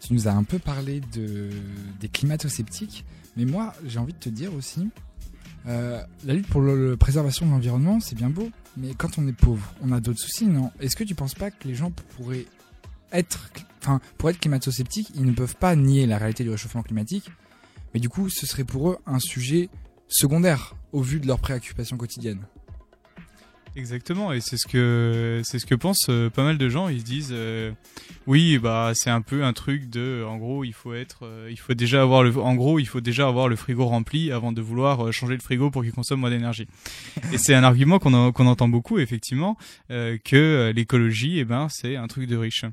Tu nous as un peu parlé de, des climato-sceptiques, mais moi, j'ai envie de te dire aussi, euh, la lutte pour la préservation de l'environnement, c'est bien beau, mais quand on est pauvre, on a d'autres soucis, non? Est-ce que tu penses pas que les gens pourraient être, enfin, pour être climato-sceptiques, ils ne peuvent pas nier la réalité du réchauffement climatique, mais du coup, ce serait pour eux un sujet secondaire au vu de leurs préoccupations quotidiennes? Exactement, et c'est ce que c'est ce que pensent euh, pas mal de gens. Ils se disent, euh, oui, bah c'est un peu un truc de, en gros, il faut être, euh, il faut déjà avoir le, en gros, il faut déjà avoir le frigo rempli avant de vouloir euh, changer le frigo pour qu'il consomme moins d'énergie. et c'est un argument qu'on qu'on entend beaucoup, effectivement, euh, que l'écologie, eh ben, c'est un truc de riche.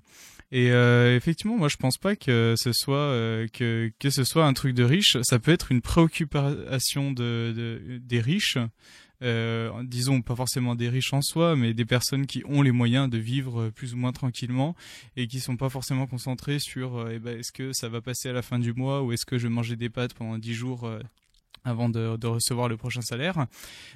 Et euh, effectivement, moi je pense pas que ce soit euh, que que ce soit un truc de riche. Ça peut être une préoccupation de, de des riches euh, disons pas forcément des riches en soi, mais des personnes qui ont les moyens de vivre euh, plus ou moins tranquillement et qui sont pas forcément concentrées sur euh, eh ben, est-ce que ça va passer à la fin du mois ou est-ce que je vais manger des pâtes pendant 10 jours euh, avant de, de recevoir le prochain salaire.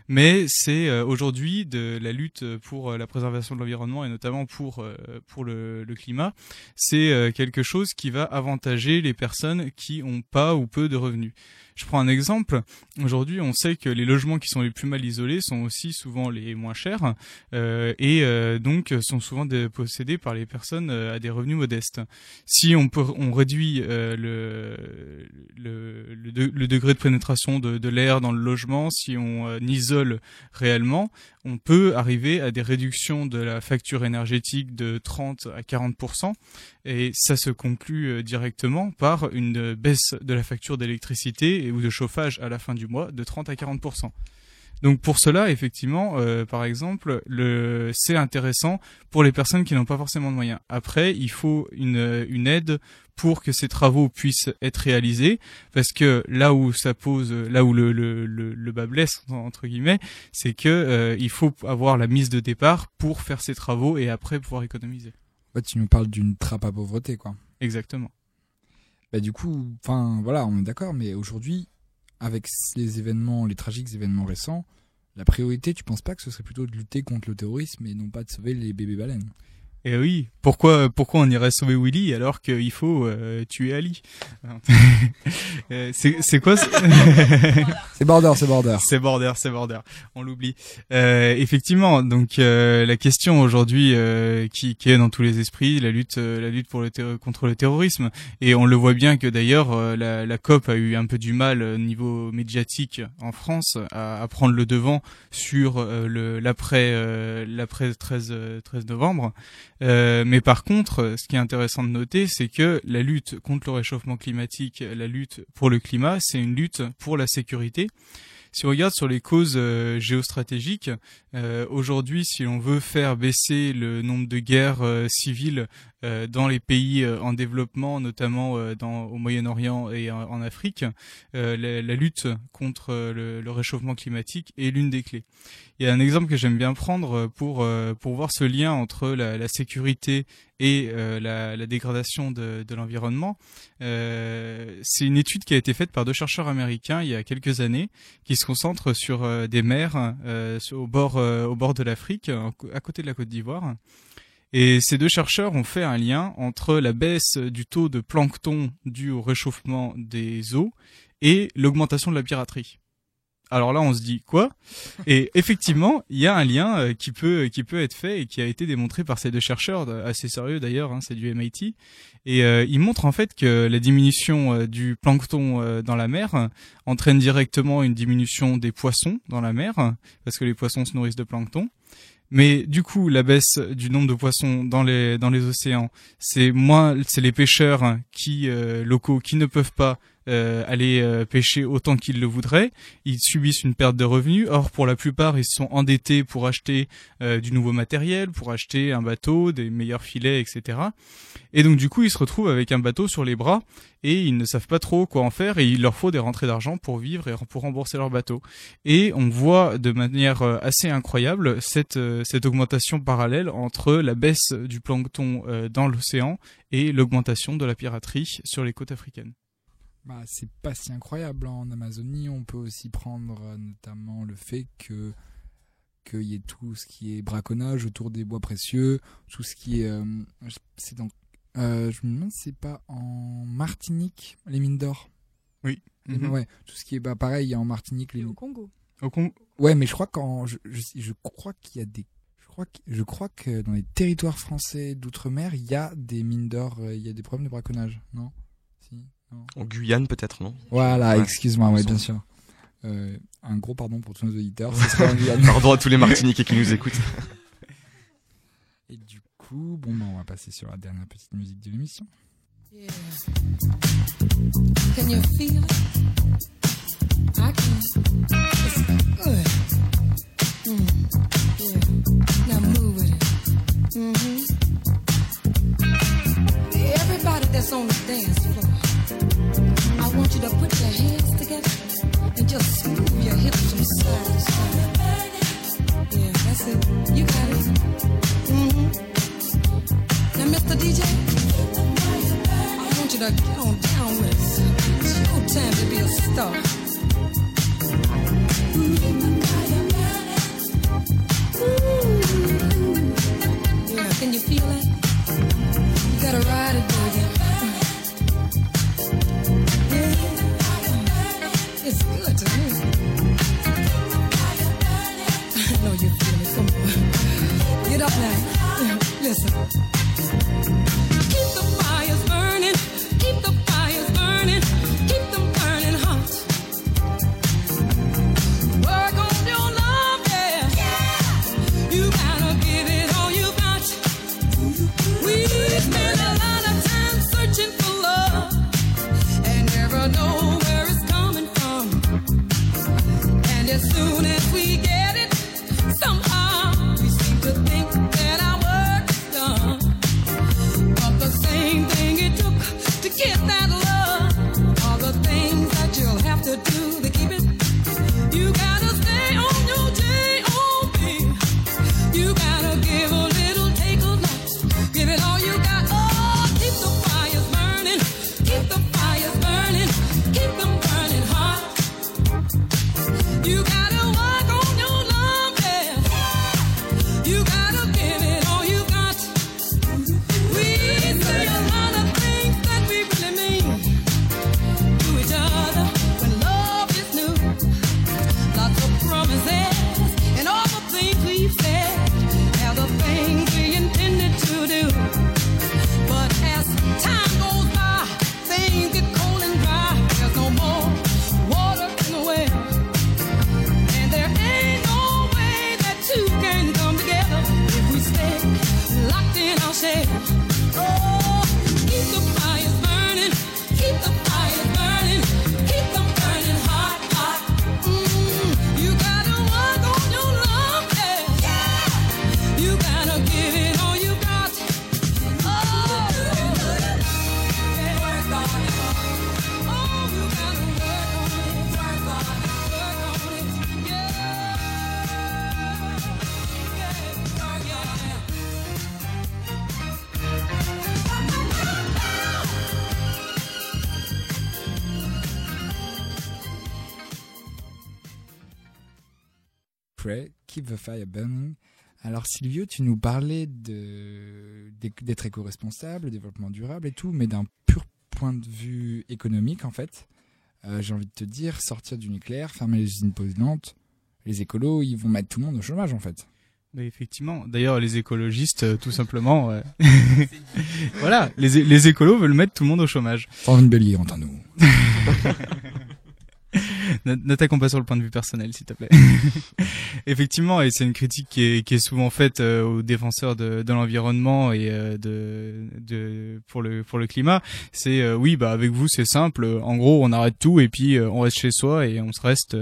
Mais c'est euh, aujourd'hui de la lutte pour la préservation de l'environnement et notamment pour pour le, le climat, c'est quelque chose qui va avantager les personnes qui ont pas ou peu de revenus. Je prends un exemple. Aujourd'hui, on sait que les logements qui sont les plus mal isolés sont aussi souvent les moins chers euh, et euh, donc sont souvent possédés par les personnes euh, à des revenus modestes. Si on réduit le, le, le, de- le degré de pénétration de, l'air dans le logement, si on isole réellement, on peut arriver à des réductions de la facture énergétique de 30 à 40% et ça se conclut directement par une baisse de la facture d'électricité et ou de chauffage à la fin du mois de 30 à 40% donc pour cela, effectivement, euh, par exemple, le c'est intéressant pour les personnes qui n'ont pas forcément de moyens. Après, il faut une, une aide pour que ces travaux puissent être réalisés, parce que là où ça pose, là où le, le, le, le bas blesse entre guillemets, c'est que euh, il faut avoir la mise de départ pour faire ces travaux et après pouvoir économiser. Ouais, tu nous parles d'une trappe à pauvreté, quoi. Exactement. Bah du coup, enfin voilà, on est d'accord, mais aujourd'hui, avec les événements, les tragiques événements récents, la priorité, tu penses pas que ce serait plutôt de lutter contre le terrorisme et non pas de sauver les bébés baleines? Et oui, pourquoi pourquoi on irait sauver Willy alors qu'il faut euh, tuer Ali? Euh, C'est c'est quoi ce- C'est border, c'est border. C'est border, c'est border. On l'oublie. Euh, effectivement, donc euh, la question aujourd'hui euh, qui, qui est dans tous les esprits, la lutte, euh, la lutte pour le contre le terrorisme, et on le voit bien que d'ailleurs euh, la, la COP a eu un peu du mal au niveau médiatique en France à, à prendre le devant sur euh, le l'après euh, l'après 13 euh, 13 novembre. Euh, mais par contre, euh, ce qui est intéressant de noter, c'est que la lutte contre le réchauffement climatique, la lutte pour le climat, c'est une lutte pour la sécurité. Si on regarde sur les causes euh, géostratégiques, euh, aujourd'hui, si on veut faire baisser le nombre de guerres civiles dans les pays euh, en développement, notamment euh, dans, au Moyen-Orient et en, Afrique, euh, la, la lutte contre euh, le, le réchauffement climatique est l'une des clés. Il y a un exemple que j'aime bien prendre euh, pour euh, pour voir ce lien entre la, la sécurité et euh, la, la dégradation de, de l'environnement. Euh, c'est une étude qui a été faite par deux chercheurs américains il y a quelques années, qui se concentrent sur euh, des mers euh, au bord euh, au bord de l'Afrique, à côté de la Côte d'Ivoire. Et ces deux chercheurs ont fait un lien entre la baisse du taux de plancton dû au réchauffement des eaux et l'augmentation de la piraterie. Alors là, on se dit quoi? Et effectivement, il y a un lien euh, qui peut qui peut être fait et qui a été démontré par ces deux chercheurs, euh, assez sérieux d'ailleurs, hein, c'est du MIT. Et euh, ils montrent en fait que la diminution euh, du plancton euh, dans la mer euh, entraîne directement une diminution des poissons dans la mer, euh, parce que les poissons se nourrissent de plancton. Mais du coup, la baisse du nombre de poissons dans les dans les océans, c'est moins, c'est les pêcheurs qui euh, locaux qui ne peuvent pas euh, aller euh, pêcher autant qu'ils le voudraient. Ils subissent une perte de revenus. Or, pour la plupart, ils sont endettés pour acheter euh, du nouveau matériel, pour acheter un bateau, des meilleurs filets, etc. Et donc, du coup, ils se retrouvent avec un bateau sur les bras et ils ne savent pas trop quoi en faire et il leur faut des rentrées d'argent pour vivre et pour rembourser leur bateau. Et on voit de manière assez incroyable cette, cette augmentation parallèle entre la baisse du plancton dans l'océan et l'augmentation de la piraterie sur les côtes africaines. Bah, c'est pas si incroyable. hein. En Amazonie, on peut aussi prendre euh, notamment le fait que qu'il y ait tout ce qui est braconnage autour des bois précieux, tout ce qui est, euh, je- c'est dans, euh, je me demande si c'est pas en Martinique les mines d'or. Oui. Mhm. Ouais, tout ce qui est bah pareil en Martinique les Et au Congo. Au con- Ouais, mais je crois qu'en je, je, je crois qu'il y a des je crois que je crois que dans les territoires français d'outre-mer, il y a des mines d'or, il y a des problèmes de braconnage, non? Si, non. En Guyane peut-être, non? Voilà, Ouais. excuse-moi, ouais, Sans- bien sûr. Euh, un gros pardon pour tous nos auditeurs, ce sera en Guyane. Pardon à tous les Martiniquais qui nous écoutent. Et du coup, bon bah on va passer sur la dernière petite musique de l'émission. Yeah. Can you feel it? I can. It's good. Mm. Yeah. Now move with it. Mm-hmm. Everybody that's on the dance floor, to put your hands together and just move your hips from side to side. Yeah, that's it. You got it. Mm-hmm. Now, Mr. DJ. I want you to get on down with us. It's your time to be a star. Yeah, can you feel it? You gotta ride it, baby. It's good to me. I know you feel it. Come on. Get up now. Listen. Silvio, tu nous parlais de d'être éco-responsable, développement durable et tout, mais d'un pur point de vue économique en fait. Euh, J'ai envie de te dire, sortir du nucléaire, fermer les usines polluantes, les écolos, ils vont mettre tout le monde au chômage en fait. Mais effectivement, d'ailleurs, les écologistes, euh, tout simplement, euh, voilà, les, les écolos veulent mettre tout le monde au chômage. Sans une bélier, entends-nous. N'attaquons pas sur le point de vue personnel, s'il te plaît. Effectivement, et c'est une critique qui est, qui est souvent faite euh, aux défenseurs de, de l'environnement et euh, de, de pour le pour le climat. C'est euh, oui, bah avec vous c'est simple. En gros, on arrête tout et puis on reste chez soi et on se reste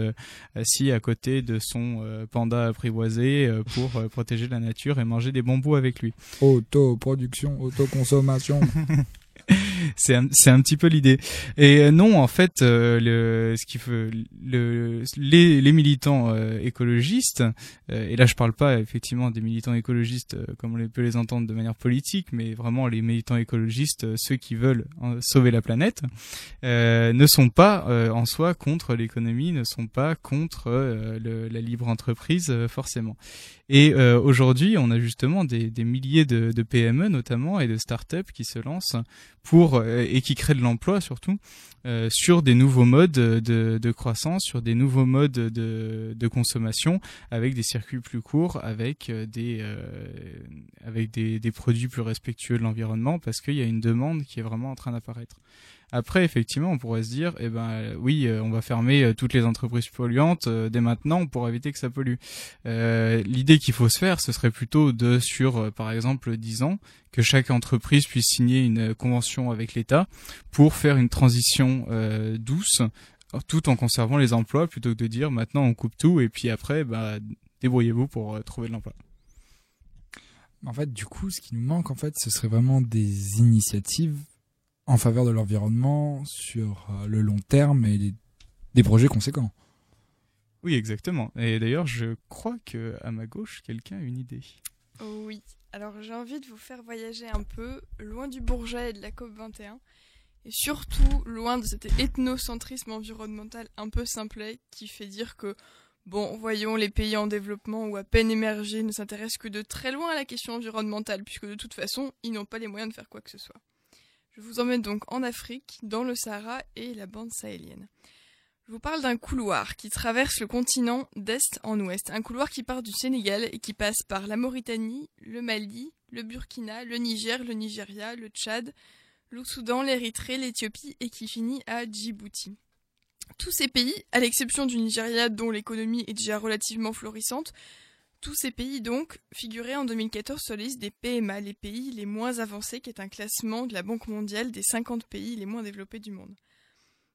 assis à côté de son panda apprivoisé pour protéger la nature et manger des bambous avec lui. Autoproduction, autoconsommation. c'est un, c'est un petit peu l'idée. Et euh, non, en fait, euh, ce qui les, militants euh, écologistes, euh, et là je parle pas effectivement des militants écologistes comme on peut les entendre de manière politique, mais vraiment les militants écologistes, ceux qui veulent euh, sauver la planète, ne sont pas en soi contre l'économie, ne sont pas contre la libre entreprise forcément. Et euh, aujourd'hui, on a justement des, des milliers de, de PME notamment et de startups qui se lancent pour euh, et qui créent de l'emploi surtout euh, sur des nouveaux modes de, de croissance, sur des nouveaux modes de, de consommation, avec des circuits plus courts, avec euh, des euh, avec des, des produits plus respectueux de l'environnement, parce qu'il y a une demande qui est vraiment en train d'apparaître. Après, effectivement, on pourrait se dire, eh ben euh, oui, euh, on va fermer euh, toutes les entreprises polluantes dès maintenant pour éviter que ça pollue. Euh, L'idée qu'il faut se faire, ce serait plutôt de, sur par exemple 10 ans, que chaque entreprise puisse signer une convention avec l'État pour faire une transition euh, douce, tout en conservant les emplois, plutôt que de dire maintenant on coupe tout et puis après, bah, débrouillez-vous pour trouver de l'emploi. En fait, du coup, ce qui nous manque, en fait, ce serait vraiment des initiatives en faveur de l'environnement sur euh, le long terme et des, des projets conséquents. Oui, exactement. Et d'ailleurs, je crois que à ma gauche, quelqu'un a une idée. Oh oui, alors j'ai envie de vous faire voyager un peu loin du Bourget et de la COP21 et surtout loin de cet ethnocentrisme environnemental un peu simplet qui fait dire que bon, voyons, les pays en développement ou à peine émergés ne s'intéressent que de très loin à la question environnementale puisque de toute façon, ils n'ont pas les moyens de faire quoi que ce soit. Je vous emmène donc en Afrique, dans le Sahara et la bande sahélienne. Je vous parle d'un couloir qui traverse le continent d'est en ouest, un couloir qui part du Sénégal et qui passe par la Mauritanie, le Mali, le Burkina, le Niger, le Nigeria, le Tchad, le Soudan, l'Érythrée, l'Éthiopie et qui finit à Djibouti. Tous ces pays, à l'exception du Nigeria dont l'économie est déjà relativement florissante, tous ces pays donc figuraient en 2014 sur la liste des PMA, les pays les moins avancés, qui est un classement de la Banque mondiale des 50 pays les moins développés du monde.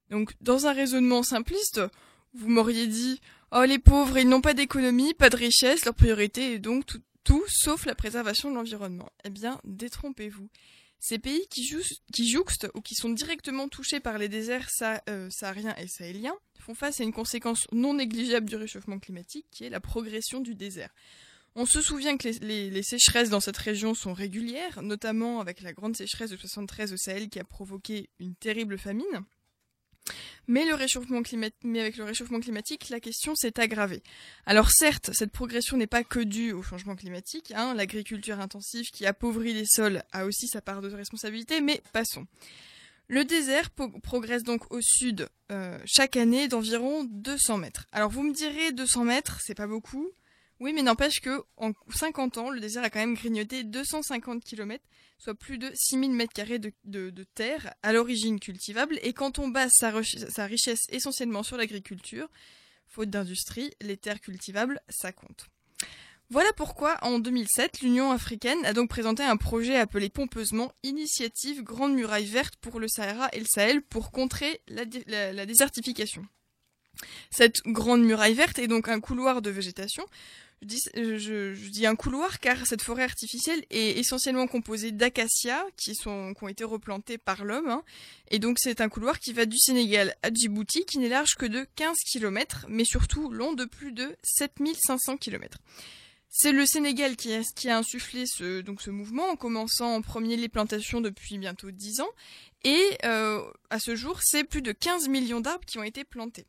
Donc, dans un raisonnement simpliste, vous m'auriez dit Oh, les pauvres, ils n'ont pas d'économie, pas de richesse, leur priorité est donc tout, tout sauf la préservation de l'environnement. Eh bien, détrompez-vous. Ces pays qui, jou- qui jouxtent ou qui sont directement touchés par les déserts euh, sahariens et sahéliens font face à une conséquence non négligeable du réchauffement climatique qui est la progression du désert. On se souvient que les, les- les sécheresses dans cette région sont régulières, notamment avec la grande sécheresse de 73 au Sahel qui a provoqué une terrible famine. Mais, avec le réchauffement climatique, la question s'est aggravée. Alors certes, cette progression n'est pas que due au changement climatique, hein, l'agriculture intensive qui appauvrit les sols a aussi sa part de responsabilité, mais passons. Le désert progresse donc au sud euh, chaque année d'environ 200 mètres. Alors vous me direz 200 mètres, c'est pas beaucoup. Oui, mais n'empêche que en 50 ans, le désert a quand même grignoté 250 km, soit plus de 6000 mètres carrés de, de- terre à l'origine cultivable. Et quand on base sa, richesse essentiellement sur l'agriculture, faute d'industrie, les terres cultivables, ça compte. Voilà pourquoi, en 2007, l'Union africaine a donc présenté un projet appelé pompeusement Initiative Grande Muraille Verte pour le Sahara et le Sahel pour contrer la désertification. Cette grande muraille verte est donc un couloir de végétation. Je dis, je- dis un couloir car cette forêt artificielle est essentiellement composée d'acacias qui, ont été replantés par l'homme. hein. Et donc c'est un couloir qui va du Sénégal à Djibouti qui n'est large que de 15 km mais surtout long de plus de 7500 km. C'est le Sénégal qui a, insufflé ce mouvement en commençant en premier les plantations depuis bientôt 10 ans. Et euh, à ce jour, c'est plus de 15 millions d'arbres qui ont été plantés.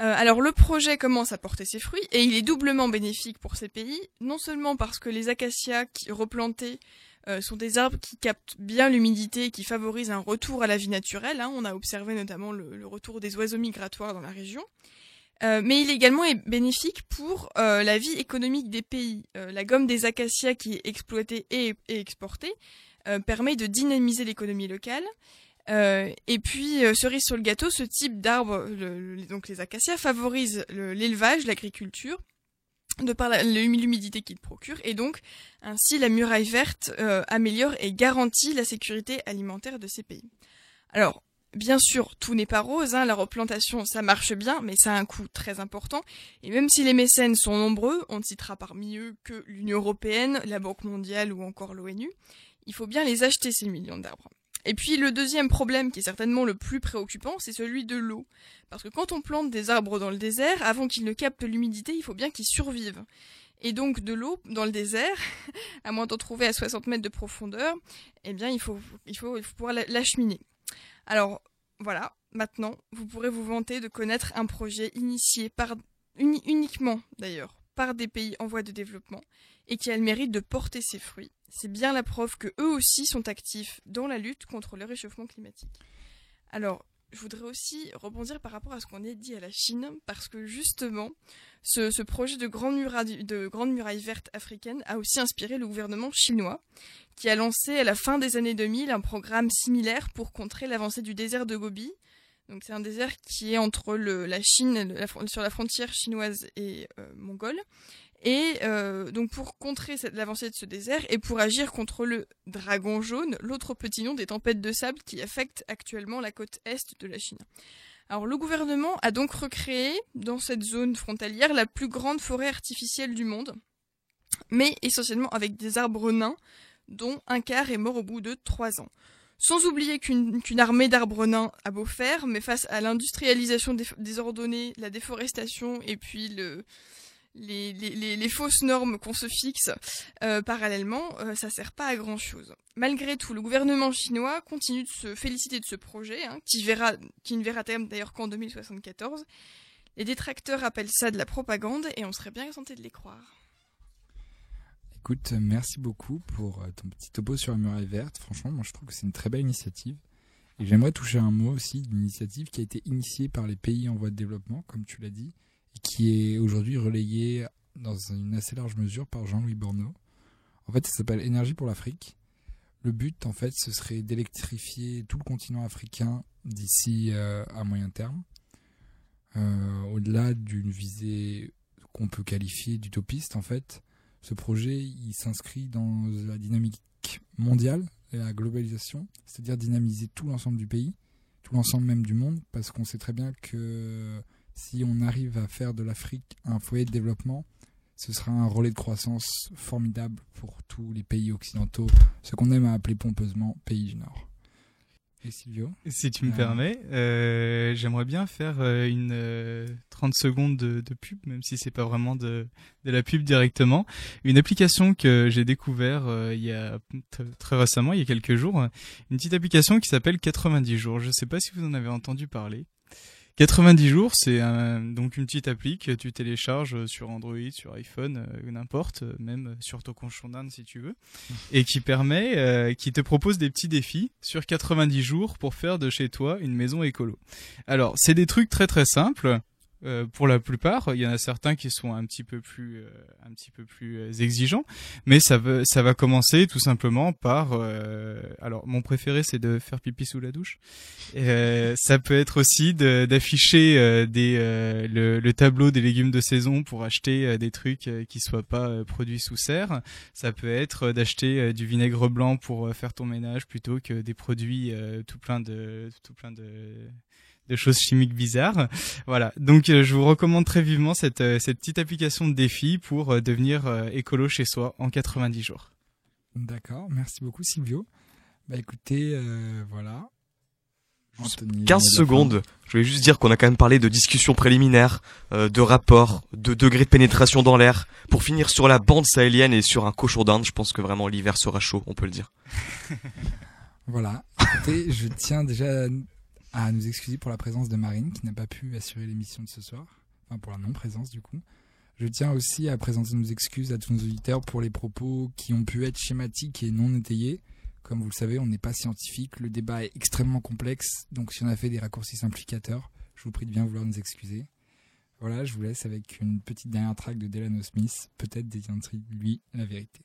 Euh, alors le projet commence à porter ses fruits et il est doublement bénéfique pour ces pays, non seulement parce que les acacias qui replantés euh, sont des arbres qui captent bien l'humidité et qui favorisent un retour à la vie naturelle. hein. On a observé notamment le, retour des oiseaux migratoires dans la région. Euh, mais il est également bénéfique pour la vie économique des pays. La gomme des acacias qui est exploitée et, exportée permet de dynamiser l'économie locale. Euh, et puis, euh, cerise sur le gâteau, ce type d'arbre, donc les acacias, favorise le- l'élevage, l'agriculture, de par l'humidité qu'il procure, et donc ainsi la muraille verte euh, améliore et garantit la sécurité alimentaire de ces pays. Alors, bien sûr, tout n'est pas rose, hein, la replantation, ça marche bien, mais ça a un coût très important, et même si les mécènes sont nombreux, on ne citera parmi eux que l'Union Européenne, la Banque mondiale ou encore l'ONU, il faut bien les acheter ces millions d'arbres. Et puis le deuxième problème, qui est certainement le plus préoccupant, c'est celui de l'eau. Parce que quand on plante des arbres dans le désert, avant qu'ils ne captent l'humidité, il faut bien qu'ils survivent. Et donc de l'eau dans le désert, à moins d'en trouver à 60 mètres de profondeur, eh bien il faut, il faut, pouvoir la- l'acheminer. Alors voilà, maintenant vous pourrez vous vanter de connaître un projet initié uniquement d'ailleurs par des pays en voie de développement et qui a le mérite de porter ses fruits. C'est bien la preuve que eux aussi sont actifs dans la lutte contre le réchauffement climatique. Alors, je voudrais aussi rebondir par rapport à ce qu'on a dit à la Chine, parce que justement, ce, projet de grande, muraille, verte africaine a aussi inspiré le gouvernement chinois, qui a lancé à la fin des années 2000 un programme similaire pour contrer l'avancée du désert de Gobi. Donc c'est un désert qui est entre la Chine, sur la frontière chinoise et euh, mongole. Et euh, donc pour contrer l'avancée de ce désert et pour agir contre le dragon jaune, l'autre petit nom des tempêtes de sable qui affectent actuellement la côte est de la Chine. Alors le gouvernement a donc recréé dans cette zone frontalière la plus grande forêt artificielle du monde, mais essentiellement avec des arbres nains, dont un quart est mort au bout de trois ans. Sans oublier qu'une armée d'arbres nains a beau faire, mais face à l'industrialisation dé- désordonnée, la déforestation et puis le, les, fausses normes qu'on se fixe euh, parallèlement, euh, ça sert pas à grand chose. Malgré tout, le gouvernement chinois continue de se féliciter de ce projet, hein, qui, ne verra terme d'ailleurs qu'en 2074. Les détracteurs appellent ça de la propagande et on serait bien tenté de les croire. Écoute, merci beaucoup pour euh, ton petit topo sur la muraille verte. Franchement, moi je trouve que c'est une très belle initiative. Et j'aimerais toucher un mot aussi d'une initiative qui a été initiée par les pays en voie de développement, comme tu l'as dit, qui est aujourd'hui relayée dans une assez large mesure par Jean-Louis Borneau. En fait, ça s'appelle Énergie pour l'Afrique. Le but, en fait, ce serait d'électrifier tout le continent africain d'ici euh, à moyen terme, Euh, au-delà d'une visée qu'on peut qualifier d'utopiste, en fait. Ce projet, il s'inscrit dans la dynamique mondiale et la globalisation, c'est-à-dire dynamiser tout l'ensemble du pays, tout l'ensemble même du monde, parce qu'on sait très bien que si on arrive à faire de l'Afrique un foyer de développement, ce sera un relais de croissance formidable pour tous les pays occidentaux, ce qu'on aime à appeler pompeusement pays du Nord. Et Silvio Si tu me Euh, permets, euh, j'aimerais bien faire euh, une euh, 30 secondes de, de pub, même si c'est pas vraiment de, de la pub directement. Une application que j'ai découvert il y a très récemment, il y a quelques jours, une petite application qui s'appelle 90 jours. Je sais pas si vous en avez entendu parler. 90 jours, c'est un- donc une petite appli que tu télécharges sur Android, sur iPhone, euh, n'importe, euh, même sur ton conchon d'Inde si tu veux, et qui permet, euh, qui te propose des petits défis sur 90 jours pour faire de chez toi une maison écolo. Alors, c'est des trucs très très simples. Euh, pour la plupart, il y en a certains qui sont un petit peu plus, euh, un petit peu plus euh, exigeants, mais ça veut, ça va commencer tout simplement par. euh, alors, mon préféré, c'est de faire pipi sous la douche. Euh, ça peut être aussi de- d'afficher euh, des le, le tableau des légumes de saison pour acheter des trucs qui soient pas produits sous serre. Ça peut être d'acheter du vinaigre blanc pour faire ton ménage plutôt que des produits tout plein de tout plein de de choses chimiques bizarres. Voilà. Donc euh, je vous recommande très vivement cette euh, cette petite application de défi pour euh, devenir euh, écolo chez soi en 90 jours. D'accord, merci beaucoup Silvio. Bah écoutez, euh, voilà. Anthony, 15 mot de la secondes. Je voulais juste dire qu'on a quand même parlé de discussions préliminaires, euh, de rapports, de degrés de pénétration dans l'air, pour finir sur la bande sahélienne et sur un cochon d'Inde. Je pense que vraiment l'hiver sera chaud, on peut le dire. Voilà. Écoutez, je tiens déjà à nous excuser pour la présence de Marine qui n'a pas pu assurer l'émission de ce soir. Enfin, pour la non-présence du coup. Je tiens aussi à présenter nos excuses à tous nos auditeurs pour les propos qui ont pu être schématiques et non étayés. Comme vous le savez, on n'est pas scientifique, le débat est extrêmement complexe, donc si on a fait des raccourcis simplificateurs, je vous prie de bien vouloir nous excuser. Voilà, je vous laisse avec une petite dernière track de Delano Smith, peut-être détiendrait lui la vérité.